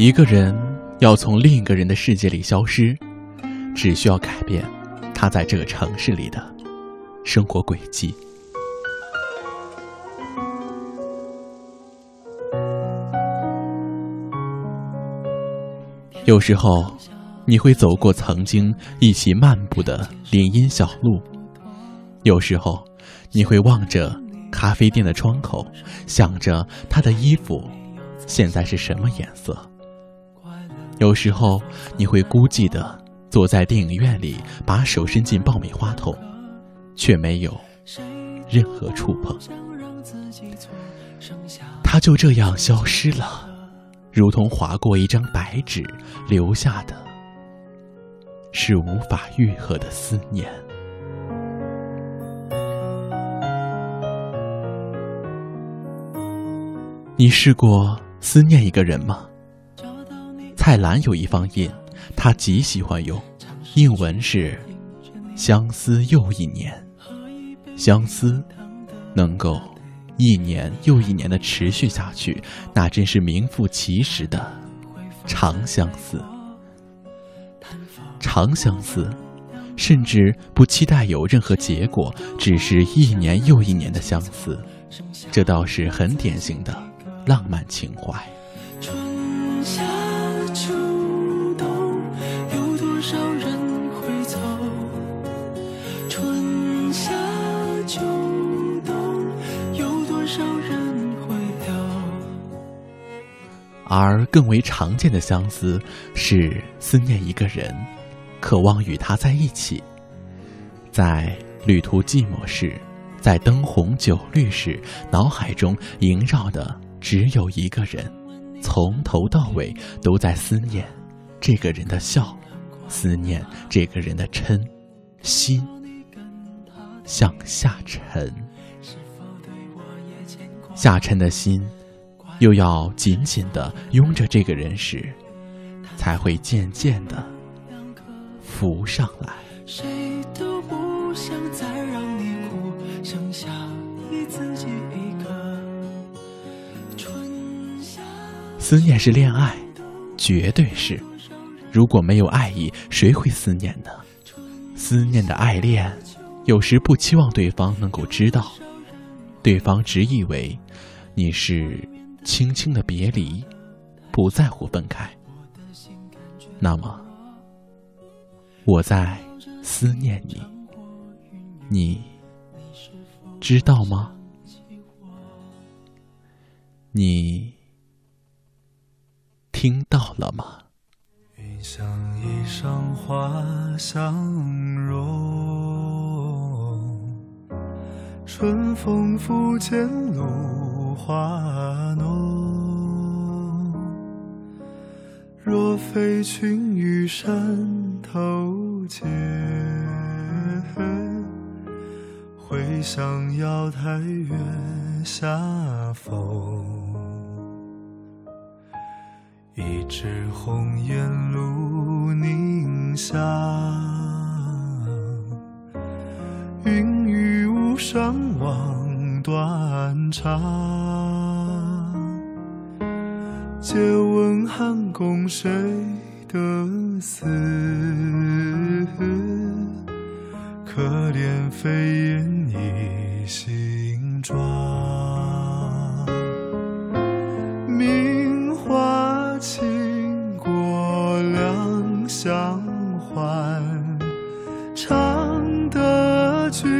一个人要从另一个人的世界里消失，只需要改变他在这个城市里的生活轨迹。有时候，你会走过曾经一起漫步的林荫小路；有时候，你会望着咖啡店的窗口，想着他的衣服现在是什么颜色。有时候你会孤寂的坐在电影院里，把手伸进爆米花桶，却没有任何触碰。他就这样消失了，如同划过一张白纸，留下的是无法愈合的思念。你试过思念一个人吗？蔡澜有一方印，他极喜欢用，印文是“相思又一年”，相思能够一年又一年的持续下去，那真是名副其实的长相思。长相思，甚至不期待有任何结果，只是一年又一年的相思，这倒是很典型的浪漫情怀。而更为常见的相思，是思念一个人，渴望与他在一起。在旅途寂寞时，在灯红酒绿时，脑海中萦绕的只有一个人，从头到尾都在思念这个人的笑，思念这个人的嗔，心向下沉，下沉的心。又要紧紧的拥着这个人时，才会渐渐的浮上来。思念是恋爱，绝对是。如果没有爱意，谁会思念呢？思念的爱恋，有时不期望对方能够知道，对方只以为你是。轻轻的别离，不在乎分开。那么，我在思念你，你知道吗？你听到了吗？春风拂槛露。花浓，若非群玉山头见，会向瑶台月下逢。一枝红艳露凝香，云雨无双望。断肠，借问汉宫谁得似？可怜飞燕倚新妆，名花倾国两相欢，唱得君